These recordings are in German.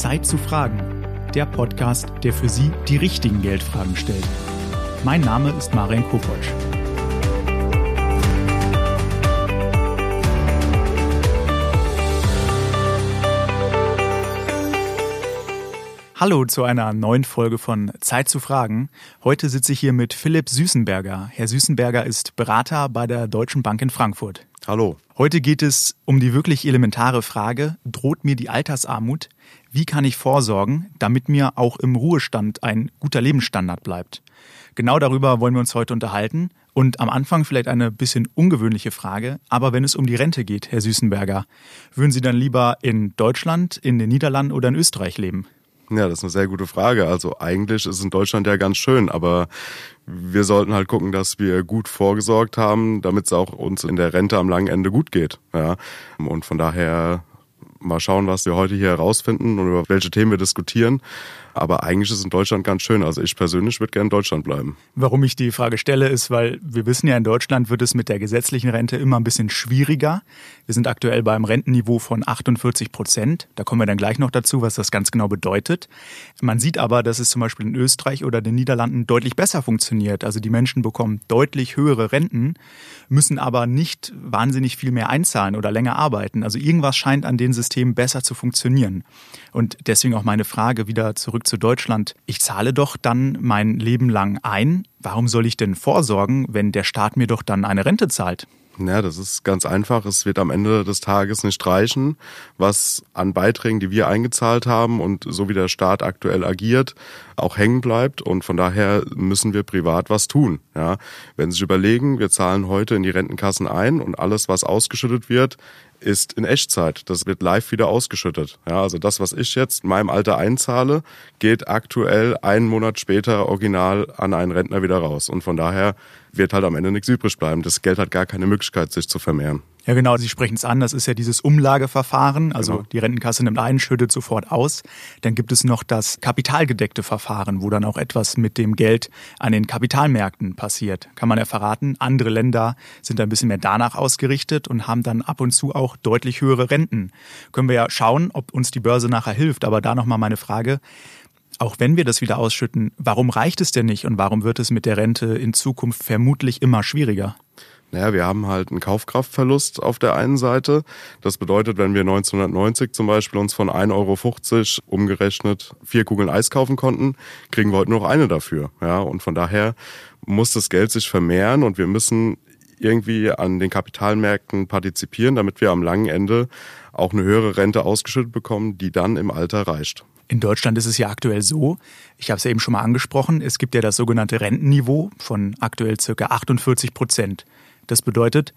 Zeit zu fragen. Der Podcast, der für Sie die richtigen Geldfragen stellt. Mein Name ist Marian Kopotsch. Hallo zu einer neuen Folge von Zeit zu fragen. Heute sitze ich hier mit Philipp Süßenberger. Herr Süßenberger ist Berater bei der Deutschen Bank in Frankfurt. Hallo. Heute geht es um die wirklich elementare Frage, droht mir die Altersarmut? Wie kann ich vorsorgen, damit mir auch im Ruhestand ein guter Lebensstandard bleibt? Genau darüber wollen wir uns heute unterhalten. Und am Anfang vielleicht eine bisschen ungewöhnliche Frage, aber wenn es um die Rente geht, Herr Süßenberger, würden Sie dann lieber in Deutschland, in den Niederlanden oder in Österreich leben? Ja, das ist eine sehr gute Frage. Also eigentlich ist es in Deutschland ja ganz schön, aber wir sollten halt gucken, dass wir gut vorgesorgt haben, damit es auch uns in der Rente am langen Ende gut geht. Ja. Und von daher mal schauen, was wir heute hier herausfinden und über welche Themen wir diskutieren. Aber eigentlich ist es in Deutschland ganz schön. Also ich persönlich würde gerne in Deutschland bleiben. Warum ich die Frage stelle, ist, weil wir wissen ja, in Deutschland wird es mit der gesetzlichen Rente immer ein bisschen schwieriger. Wir sind aktuell beim Rentenniveau von 48 Prozent. Da kommen wir dann gleich noch dazu, was das ganz genau bedeutet. Man sieht aber, dass es zum Beispiel in Österreich oder den Niederlanden deutlich besser funktioniert. Also die Menschen bekommen deutlich höhere Renten, müssen aber nicht wahnsinnig viel mehr einzahlen oder länger arbeiten. Also irgendwas scheint an den Systemen besser zu funktionieren. Und deswegen auch meine Frage wieder zurück zurück zu Deutschland. Ich zahle doch dann mein Leben lang ein. Warum soll ich denn vorsorgen, wenn der Staat mir doch dann eine Rente zahlt? Ja, das ist ganz einfach. Es wird am Ende des Tages nicht reichen, was an Beiträgen, die wir eingezahlt haben und so wie der Staat aktuell agiert, auch hängen bleibt. Und von daher müssen wir privat was tun. Ja, wenn Sie sich überlegen, wir zahlen heute in die Rentenkassen ein und alles, was ausgeschüttet wird, ist in Echtzeit. Das wird live wieder ausgeschüttet. Ja, also das, was ich jetzt in meinem Alter einzahle, geht aktuell einen Monat später original an einen Rentner wieder raus. Und von daher wird halt am Ende nichts übrig bleiben. Das Geld hat gar keine Möglichkeit, sich zu vermehren. Ja, genau, Sie sprechen es an. Das ist ja dieses Umlageverfahren. Also genau. die Rentenkasse nimmt ein, schüttet sofort aus. Dann gibt es noch das kapitalgedeckte Verfahren, wo dann auch etwas mit dem Geld an den Kapitalmärkten passiert. Kann man ja verraten. Andere Länder sind ein bisschen mehr danach ausgerichtet und haben dann ab und zu auch deutlich höhere Renten. Können wir ja schauen, ob uns die Börse nachher hilft. Aber da nochmal meine Frage auch wenn wir das wieder ausschütten, warum reicht es denn nicht und warum wird es mit der Rente in Zukunft vermutlich immer schwieriger? Naja, wir haben halt einen Kaufkraftverlust auf der einen Seite. Das bedeutet, wenn wir 1990 zum Beispiel uns von 1,50 Euro umgerechnet vier Kugeln Eis kaufen konnten, kriegen wir heute nur noch eine dafür. Ja, und von daher muss das Geld sich vermehren und wir müssen irgendwie an den Kapitalmärkten partizipieren, damit wir am langen Ende auch eine höhere Rente ausgeschüttet bekommen, die dann im Alter reicht. In Deutschland ist es ja aktuell so, ich habe es ja eben schon mal angesprochen, es gibt ja das sogenannte Rentenniveau von aktuell circa 48 Prozent. Das bedeutet,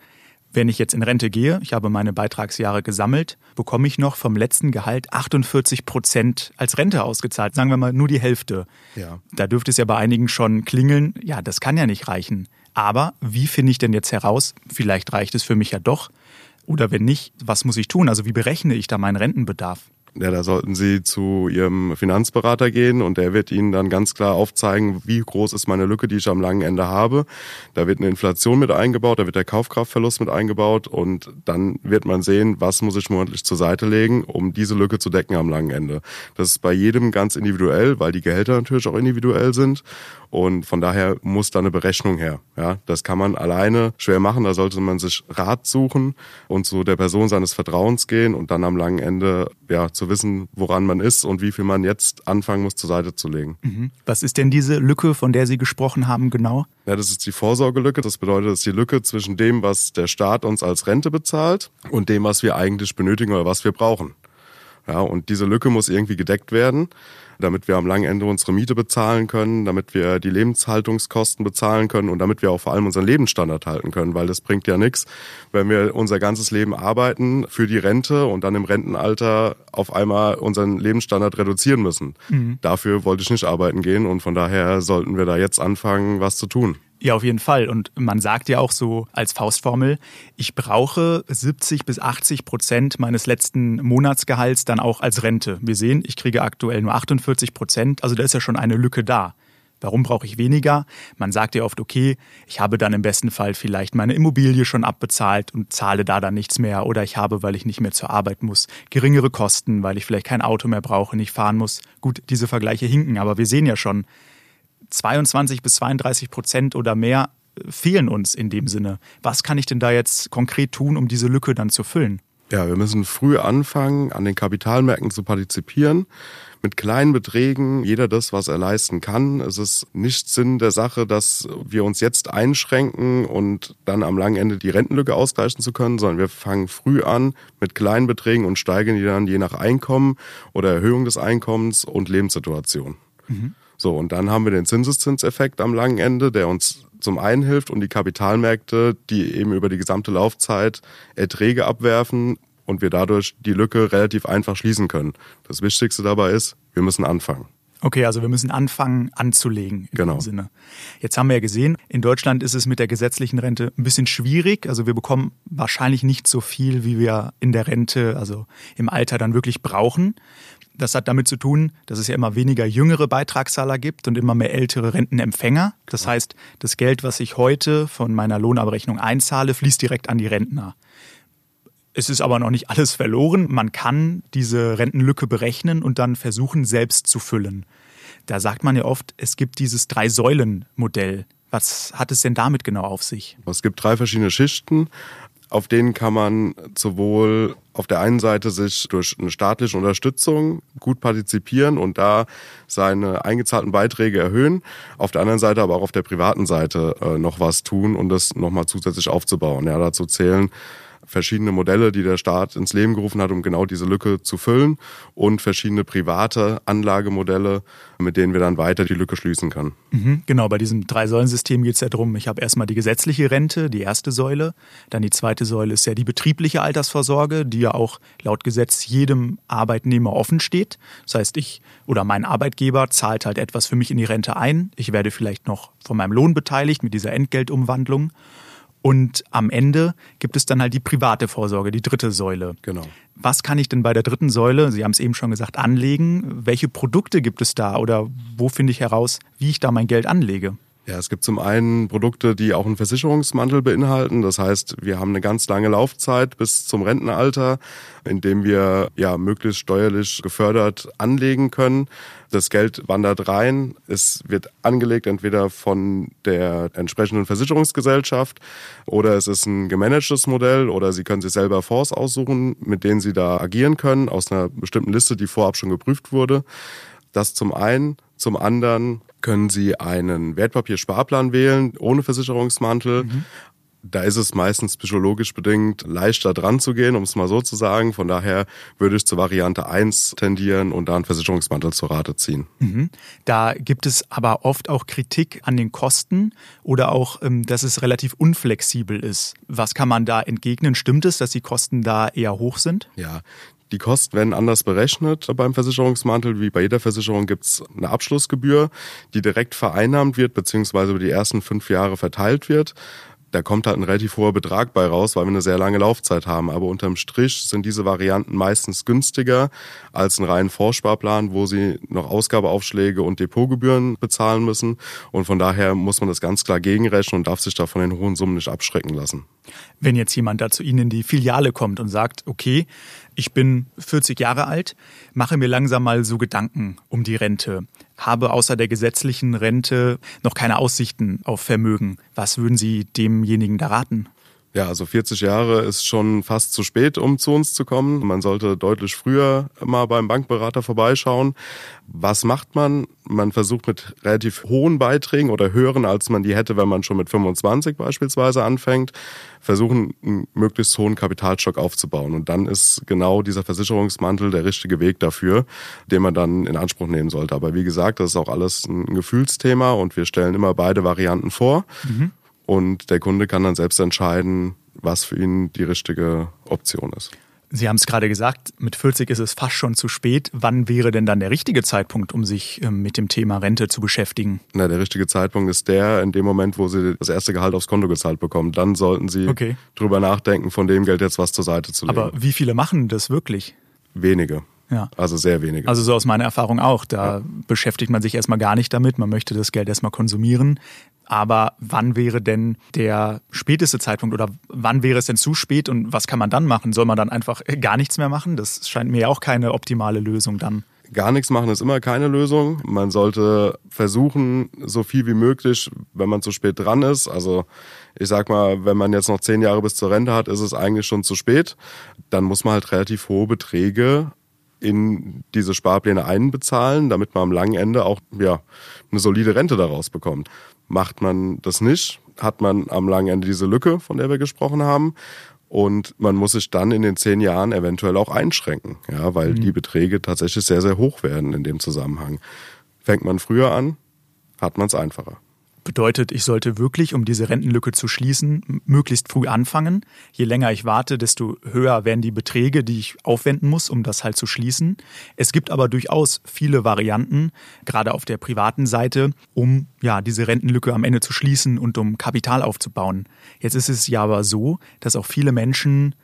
wenn ich jetzt in Rente gehe, ich habe meine Beitragsjahre gesammelt, bekomme ich noch vom letzten Gehalt 48 Prozent als Rente ausgezahlt. Sagen wir mal nur die Hälfte. Ja. Da dürfte es ja bei einigen schon klingeln, ja, das kann ja nicht reichen. Aber wie finde ich denn jetzt heraus, vielleicht reicht es für mich ja doch? Oder wenn nicht, was muss ich tun? Also wie berechne ich da meinen Rentenbedarf? Ja, da sollten Sie zu Ihrem Finanzberater gehen und der wird Ihnen dann ganz klar aufzeigen, wie groß ist meine Lücke, die ich am langen Ende habe. Da wird eine Inflation mit eingebaut, da wird der Kaufkraftverlust mit eingebaut und dann wird man sehen, was muss ich monatlich zur Seite legen, um diese Lücke zu decken am langen Ende. Das ist bei jedem ganz individuell, weil die Gehälter natürlich auch individuell sind und von daher muss da eine Berechnung her. Ja, das kann man alleine schwer machen. Da sollte man sich Rat suchen und zu der Person seines Vertrauens gehen und dann am langen Ende ja zu wissen, woran man ist und wie viel man jetzt anfangen muss zur Seite zu legen. Mhm. Was ist denn diese Lücke, von der Sie gesprochen haben, genau? Ja, das ist die Vorsorgelücke. Das bedeutet, das ist die Lücke zwischen dem, was der Staat uns als Rente bezahlt und dem, was wir eigentlich benötigen oder was wir brauchen. Ja, und diese Lücke muss irgendwie gedeckt werden damit wir am langen Ende unsere Miete bezahlen können, damit wir die Lebenshaltungskosten bezahlen können und damit wir auch vor allem unseren Lebensstandard halten können, weil das bringt ja nichts, wenn wir unser ganzes Leben arbeiten für die Rente und dann im Rentenalter auf einmal unseren Lebensstandard reduzieren müssen. Mhm. Dafür wollte ich nicht arbeiten gehen und von daher sollten wir da jetzt anfangen, was zu tun. Ja, auf jeden Fall. Und man sagt ja auch so als Faustformel, ich brauche 70 bis 80 Prozent meines letzten Monatsgehalts dann auch als Rente. Wir sehen, ich kriege aktuell nur 48 Prozent, also da ist ja schon eine Lücke da. Warum brauche ich weniger? Man sagt ja oft, okay, ich habe dann im besten Fall vielleicht meine Immobilie schon abbezahlt und zahle da dann nichts mehr. Oder ich habe, weil ich nicht mehr zur Arbeit muss, geringere Kosten, weil ich vielleicht kein Auto mehr brauche, nicht fahren muss. Gut, diese Vergleiche hinken, aber wir sehen ja schon, 22 bis 32 Prozent oder mehr fehlen uns in dem Sinne. Was kann ich denn da jetzt konkret tun, um diese Lücke dann zu füllen? Ja, wir müssen früh anfangen, an den Kapitalmärkten zu partizipieren. Mit kleinen Beträgen, jeder das, was er leisten kann. Es ist nicht Sinn der Sache, dass wir uns jetzt einschränken und dann am langen Ende die Rentenlücke ausgleichen zu können, sondern wir fangen früh an mit kleinen Beträgen und steigern die dann je nach Einkommen oder Erhöhung des Einkommens und Lebenssituation. Mhm. So, und dann haben wir den Zinseszinseffekt am langen Ende, der uns zum einen hilft und die Kapitalmärkte, die eben über die gesamte Laufzeit Erträge abwerfen und wir dadurch die Lücke relativ einfach schließen können. Das Wichtigste dabei ist, wir müssen anfangen. Okay, also wir müssen anfangen anzulegen in genau. dem Sinne. Jetzt haben wir ja gesehen, in Deutschland ist es mit der gesetzlichen Rente ein bisschen schwierig. Also wir bekommen wahrscheinlich nicht so viel, wie wir in der Rente, also im Alter dann wirklich brauchen. Das hat damit zu tun, dass es ja immer weniger jüngere Beitragszahler gibt und immer mehr ältere Rentenempfänger. Das heißt, das Geld, was ich heute von meiner Lohnabrechnung einzahle, fließt direkt an die Rentner. Es ist aber noch nicht alles verloren. Man kann diese Rentenlücke berechnen und dann versuchen, selbst zu füllen. Da sagt man ja oft, es gibt dieses Drei-Säulen-Modell. Was hat es denn damit genau auf sich? Es gibt drei verschiedene Schichten auf denen kann man sowohl auf der einen Seite sich durch eine staatliche Unterstützung gut partizipieren und da seine eingezahlten Beiträge erhöhen, auf der anderen Seite aber auch auf der privaten Seite äh, noch was tun und das nochmal zusätzlich aufzubauen. Ja, dazu zählen verschiedene Modelle, die der Staat ins Leben gerufen hat, um genau diese Lücke zu füllen und verschiedene private Anlagemodelle, mit denen wir dann weiter die Lücke schließen können. Mhm, genau, bei diesem Drei-Säulen-System geht es ja darum, ich habe erstmal die gesetzliche Rente, die erste Säule, dann die zweite Säule ist ja die betriebliche Altersvorsorge, die ja auch laut Gesetz jedem Arbeitnehmer offen steht. Das heißt, ich oder mein Arbeitgeber zahlt halt etwas für mich in die Rente ein. Ich werde vielleicht noch von meinem Lohn beteiligt mit dieser Entgeltumwandlung. Und am Ende gibt es dann halt die private Vorsorge, die dritte Säule. Genau. Was kann ich denn bei der dritten Säule, Sie haben es eben schon gesagt, anlegen? Welche Produkte gibt es da oder wo finde ich heraus, wie ich da mein Geld anlege? Ja, es gibt zum einen Produkte, die auch einen Versicherungsmantel beinhalten. Das heißt, wir haben eine ganz lange Laufzeit bis zum Rentenalter, in dem wir ja möglichst steuerlich gefördert anlegen können. Das Geld wandert rein. Es wird angelegt entweder von der entsprechenden Versicherungsgesellschaft oder es ist ein gemanagtes Modell oder Sie können sich selber Fonds aussuchen, mit denen Sie da agieren können aus einer bestimmten Liste, die vorab schon geprüft wurde. Das zum einen. Zum anderen können Sie einen Wertpapiersparplan wählen, ohne Versicherungsmantel. Mhm. Da ist es meistens psychologisch bedingt leichter dran zu gehen, um es mal so zu sagen. Von daher würde ich zur Variante 1 tendieren und da einen Versicherungsmantel zur Rate ziehen. Mhm. Da gibt es aber oft auch Kritik an den Kosten oder auch, ähm, dass es relativ unflexibel ist. Was kann man da entgegnen? Stimmt es, dass die Kosten da eher hoch sind? Ja, die Kosten werden anders berechnet beim Versicherungsmantel. Wie bei jeder Versicherung gibt es eine Abschlussgebühr, die direkt vereinnahmt wird, beziehungsweise über die ersten fünf Jahre verteilt wird. Da kommt halt ein relativ hoher Betrag bei raus, weil wir eine sehr lange Laufzeit haben. Aber unterm Strich sind diese Varianten meistens günstiger als ein reinen Vorsparplan, wo sie noch Ausgabeaufschläge und Depotgebühren bezahlen müssen. Und von daher muss man das ganz klar gegenrechnen und darf sich da von den hohen Summen nicht abschrecken lassen. Wenn jetzt jemand da zu Ihnen in die Filiale kommt und sagt, okay, ich bin 40 Jahre alt, mache mir langsam mal so Gedanken um die Rente, habe außer der gesetzlichen Rente noch keine Aussichten auf Vermögen. Was würden Sie demjenigen da raten? Ja, also 40 Jahre ist schon fast zu spät, um zu uns zu kommen. Man sollte deutlich früher mal beim Bankberater vorbeischauen. Was macht man? Man versucht mit relativ hohen Beiträgen oder höheren, als man die hätte, wenn man schon mit 25 beispielsweise anfängt, versuchen, einen möglichst hohen Kapitalstock aufzubauen. Und dann ist genau dieser Versicherungsmantel der richtige Weg dafür, den man dann in Anspruch nehmen sollte. Aber wie gesagt, das ist auch alles ein Gefühlsthema und wir stellen immer beide Varianten vor. Mhm. Und der Kunde kann dann selbst entscheiden, was für ihn die richtige Option ist. Sie haben es gerade gesagt, mit 40 ist es fast schon zu spät. Wann wäre denn dann der richtige Zeitpunkt, um sich ähm, mit dem Thema Rente zu beschäftigen? Na, der richtige Zeitpunkt ist der, in dem Moment, wo Sie das erste Gehalt aufs Konto gezahlt bekommen. Dann sollten Sie okay. drüber nachdenken, von dem Geld jetzt was zur Seite zu legen. Aber wie viele machen das wirklich? Wenige. Ja. Also sehr wenige. Also so aus meiner Erfahrung auch. Da ja. beschäftigt man sich erstmal gar nicht damit. Man möchte das Geld erstmal konsumieren. Aber wann wäre denn der späteste Zeitpunkt oder wann wäre es denn zu spät und was kann man dann machen? Soll man dann einfach gar nichts mehr machen? Das scheint mir auch keine optimale Lösung dann. Gar nichts machen ist immer keine Lösung. Man sollte versuchen, so viel wie möglich, wenn man zu spät dran ist. Also ich sag mal, wenn man jetzt noch zehn Jahre bis zur Rente hat, ist es eigentlich schon zu spät. Dann muss man halt relativ hohe Beträge in diese Sparpläne einbezahlen, damit man am langen Ende auch ja, eine solide Rente daraus bekommt. Macht man das nicht, hat man am langen Ende diese Lücke, von der wir gesprochen haben. Und man muss sich dann in den zehn Jahren eventuell auch einschränken, ja, weil mhm. die Beträge tatsächlich sehr, sehr hoch werden in dem Zusammenhang. Fängt man früher an, hat man es einfacher. Bedeutet, ich sollte wirklich, um diese Rentenlücke zu schließen, möglichst früh anfangen. Je länger ich warte, desto höher werden die Beträge, die ich aufwenden muss, um das halt zu schließen. Es gibt aber durchaus viele Varianten, gerade auf der privaten Seite, um ja diese Rentenlücke am Ende zu schließen und um Kapital aufzubauen. Jetzt ist es ja aber so, dass auch viele Menschen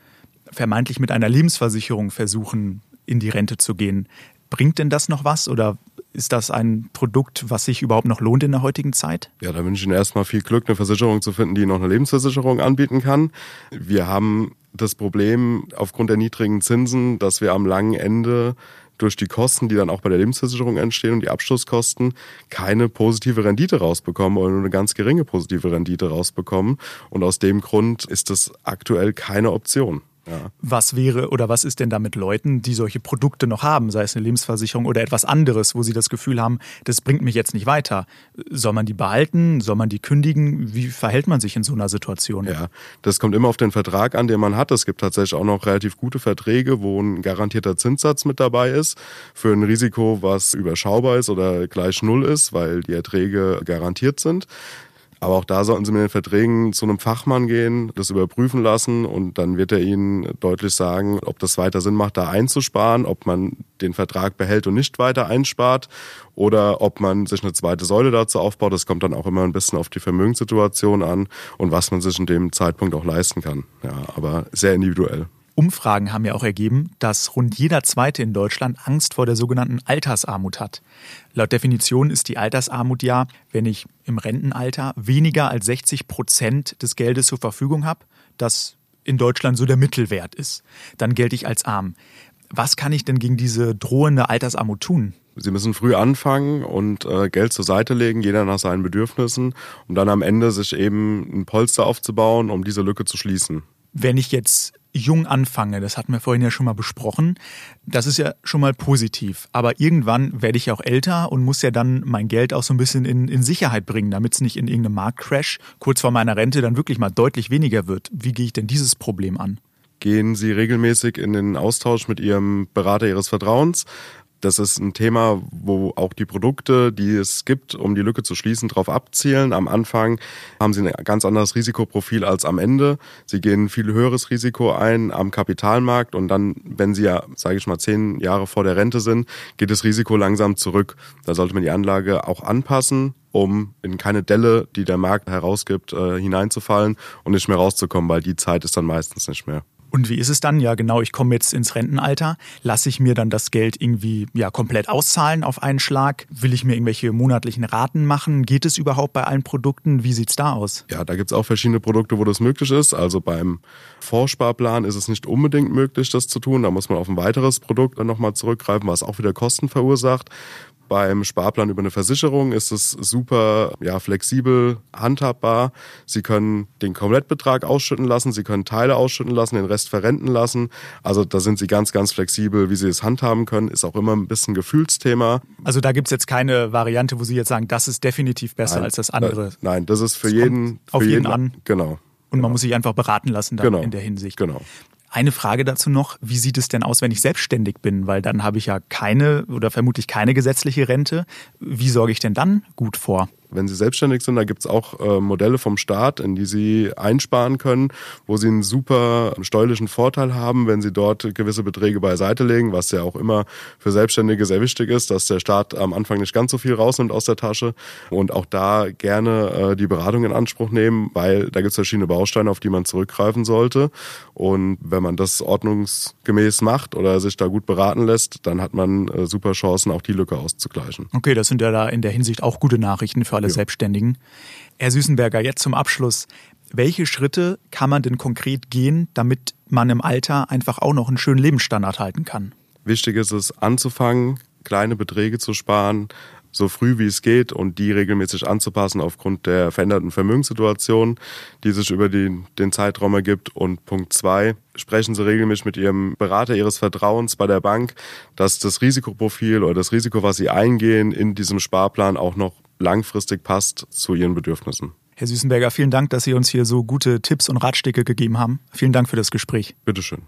vermeintlich mit einer Lebensversicherung versuchen, in die Rente zu gehen. Bringt denn das noch was oder ist das ein Produkt, was sich überhaupt noch lohnt in der heutigen Zeit? Ja, da wünsche ich Ihnen erstmal viel Glück, eine Versicherung zu finden, die noch eine Lebensversicherung anbieten kann. Wir haben das Problem aufgrund der niedrigen Zinsen, dass wir am langen Ende durch die Kosten, die dann auch bei der Lebensversicherung entstehen und die Abschlusskosten, keine positive Rendite rausbekommen oder nur eine ganz geringe positive Rendite rausbekommen. Und aus dem Grund ist das aktuell keine Option. Ja. Was wäre oder was ist denn da mit Leuten, die solche Produkte noch haben, sei es eine Lebensversicherung oder etwas anderes, wo sie das Gefühl haben, das bringt mich jetzt nicht weiter? Soll man die behalten? Soll man die kündigen? Wie verhält man sich in so einer Situation? Ja, das kommt immer auf den Vertrag an, den man hat. Es gibt tatsächlich auch noch relativ gute Verträge, wo ein garantierter Zinssatz mit dabei ist für ein Risiko, was überschaubar ist oder gleich null ist, weil die Erträge garantiert sind. Aber auch da sollten Sie mit den Verträgen zu einem Fachmann gehen, das überprüfen lassen und dann wird er Ihnen deutlich sagen, ob das weiter Sinn macht, da einzusparen, ob man den Vertrag behält und nicht weiter einspart oder ob man sich eine zweite Säule dazu aufbaut. Das kommt dann auch immer ein bisschen auf die Vermögenssituation an und was man sich in dem Zeitpunkt auch leisten kann. Ja, aber sehr individuell. Umfragen haben ja auch ergeben, dass rund jeder Zweite in Deutschland Angst vor der sogenannten Altersarmut hat. Laut Definition ist die Altersarmut ja, wenn ich im Rentenalter weniger als 60 Prozent des Geldes zur Verfügung habe, das in Deutschland so der Mittelwert ist. Dann gelte ich als arm. Was kann ich denn gegen diese drohende Altersarmut tun? Sie müssen früh anfangen und äh, Geld zur Seite legen, jeder nach seinen Bedürfnissen, um dann am Ende sich eben ein Polster aufzubauen, um diese Lücke zu schließen. Wenn ich jetzt jung anfange, das hatten wir vorhin ja schon mal besprochen, das ist ja schon mal positiv. Aber irgendwann werde ich ja auch älter und muss ja dann mein Geld auch so ein bisschen in, in Sicherheit bringen, damit es nicht in irgendeinem Marktcrash kurz vor meiner Rente dann wirklich mal deutlich weniger wird. Wie gehe ich denn dieses Problem an? Gehen Sie regelmäßig in den Austausch mit Ihrem Berater Ihres Vertrauens? Das ist ein Thema, wo auch die Produkte, die es gibt, um die Lücke zu schließen, darauf abzielen. Am Anfang haben sie ein ganz anderes Risikoprofil als am Ende. Sie gehen viel höheres Risiko ein am Kapitalmarkt und dann, wenn sie ja, sage ich mal, zehn Jahre vor der Rente sind, geht das Risiko langsam zurück. Da sollte man die Anlage auch anpassen um in keine Delle, die der Markt herausgibt, äh, hineinzufallen und nicht mehr rauszukommen, weil die Zeit ist dann meistens nicht mehr. Und wie ist es dann? Ja, genau, ich komme jetzt ins Rentenalter. Lasse ich mir dann das Geld irgendwie ja komplett auszahlen auf einen Schlag? Will ich mir irgendwelche monatlichen Raten machen? Geht es überhaupt bei allen Produkten? Wie sieht's da aus? Ja, da gibt's auch verschiedene Produkte, wo das möglich ist. Also beim Vorsparplan ist es nicht unbedingt möglich, das zu tun. Da muss man auf ein weiteres Produkt dann nochmal zurückgreifen, was auch wieder Kosten verursacht. Beim Sparplan über eine Versicherung ist es super ja, flexibel handhabbar. Sie können den Komplettbetrag ausschütten lassen, Sie können Teile ausschütten lassen, den Rest verrenten lassen. Also da sind Sie ganz, ganz flexibel, wie Sie es handhaben können. Ist auch immer ein bisschen Gefühlsthema. Also da gibt's jetzt keine Variante, wo Sie jetzt sagen, das ist definitiv besser nein, als das andere. Nein, das ist für das jeden auf jeden, jeden an. Genau. Und man genau. muss sich einfach beraten lassen dann genau. in der Hinsicht. Genau. Eine Frage dazu noch, wie sieht es denn aus, wenn ich selbstständig bin? Weil dann habe ich ja keine oder vermutlich keine gesetzliche Rente. Wie sorge ich denn dann gut vor? Wenn Sie selbstständig sind, da gibt es auch äh, Modelle vom Staat, in die Sie einsparen können, wo Sie einen super steuerlichen Vorteil haben, wenn Sie dort gewisse Beträge beiseite legen, was ja auch immer für Selbstständige sehr wichtig ist, dass der Staat am Anfang nicht ganz so viel rausnimmt aus der Tasche und auch da gerne äh, die Beratung in Anspruch nehmen, weil da gibt es verschiedene Bausteine, auf die man zurückgreifen sollte. Und wenn man das ordnungsgemäß macht oder sich da gut beraten lässt, dann hat man äh, super Chancen, auch die Lücke auszugleichen. Okay, das sind ja da in der Hinsicht auch gute Nachrichten für alle ja. Selbstständigen. Herr Süßenberger, jetzt zum Abschluss. Welche Schritte kann man denn konkret gehen, damit man im Alter einfach auch noch einen schönen Lebensstandard halten kann? Wichtig ist es, anzufangen, kleine Beträge zu sparen, so früh wie es geht und die regelmäßig anzupassen aufgrund der veränderten Vermögenssituation, die sich über die, den Zeitraum ergibt. Und Punkt zwei, sprechen Sie regelmäßig mit Ihrem Berater Ihres Vertrauens bei der Bank, dass das Risikoprofil oder das Risiko, was Sie eingehen, in diesem Sparplan auch noch langfristig passt zu Ihren Bedürfnissen. Herr Süßenberger, vielen Dank, dass Sie uns hier so gute Tipps und Ratschläge gegeben haben. Vielen Dank für das Gespräch. Bitteschön.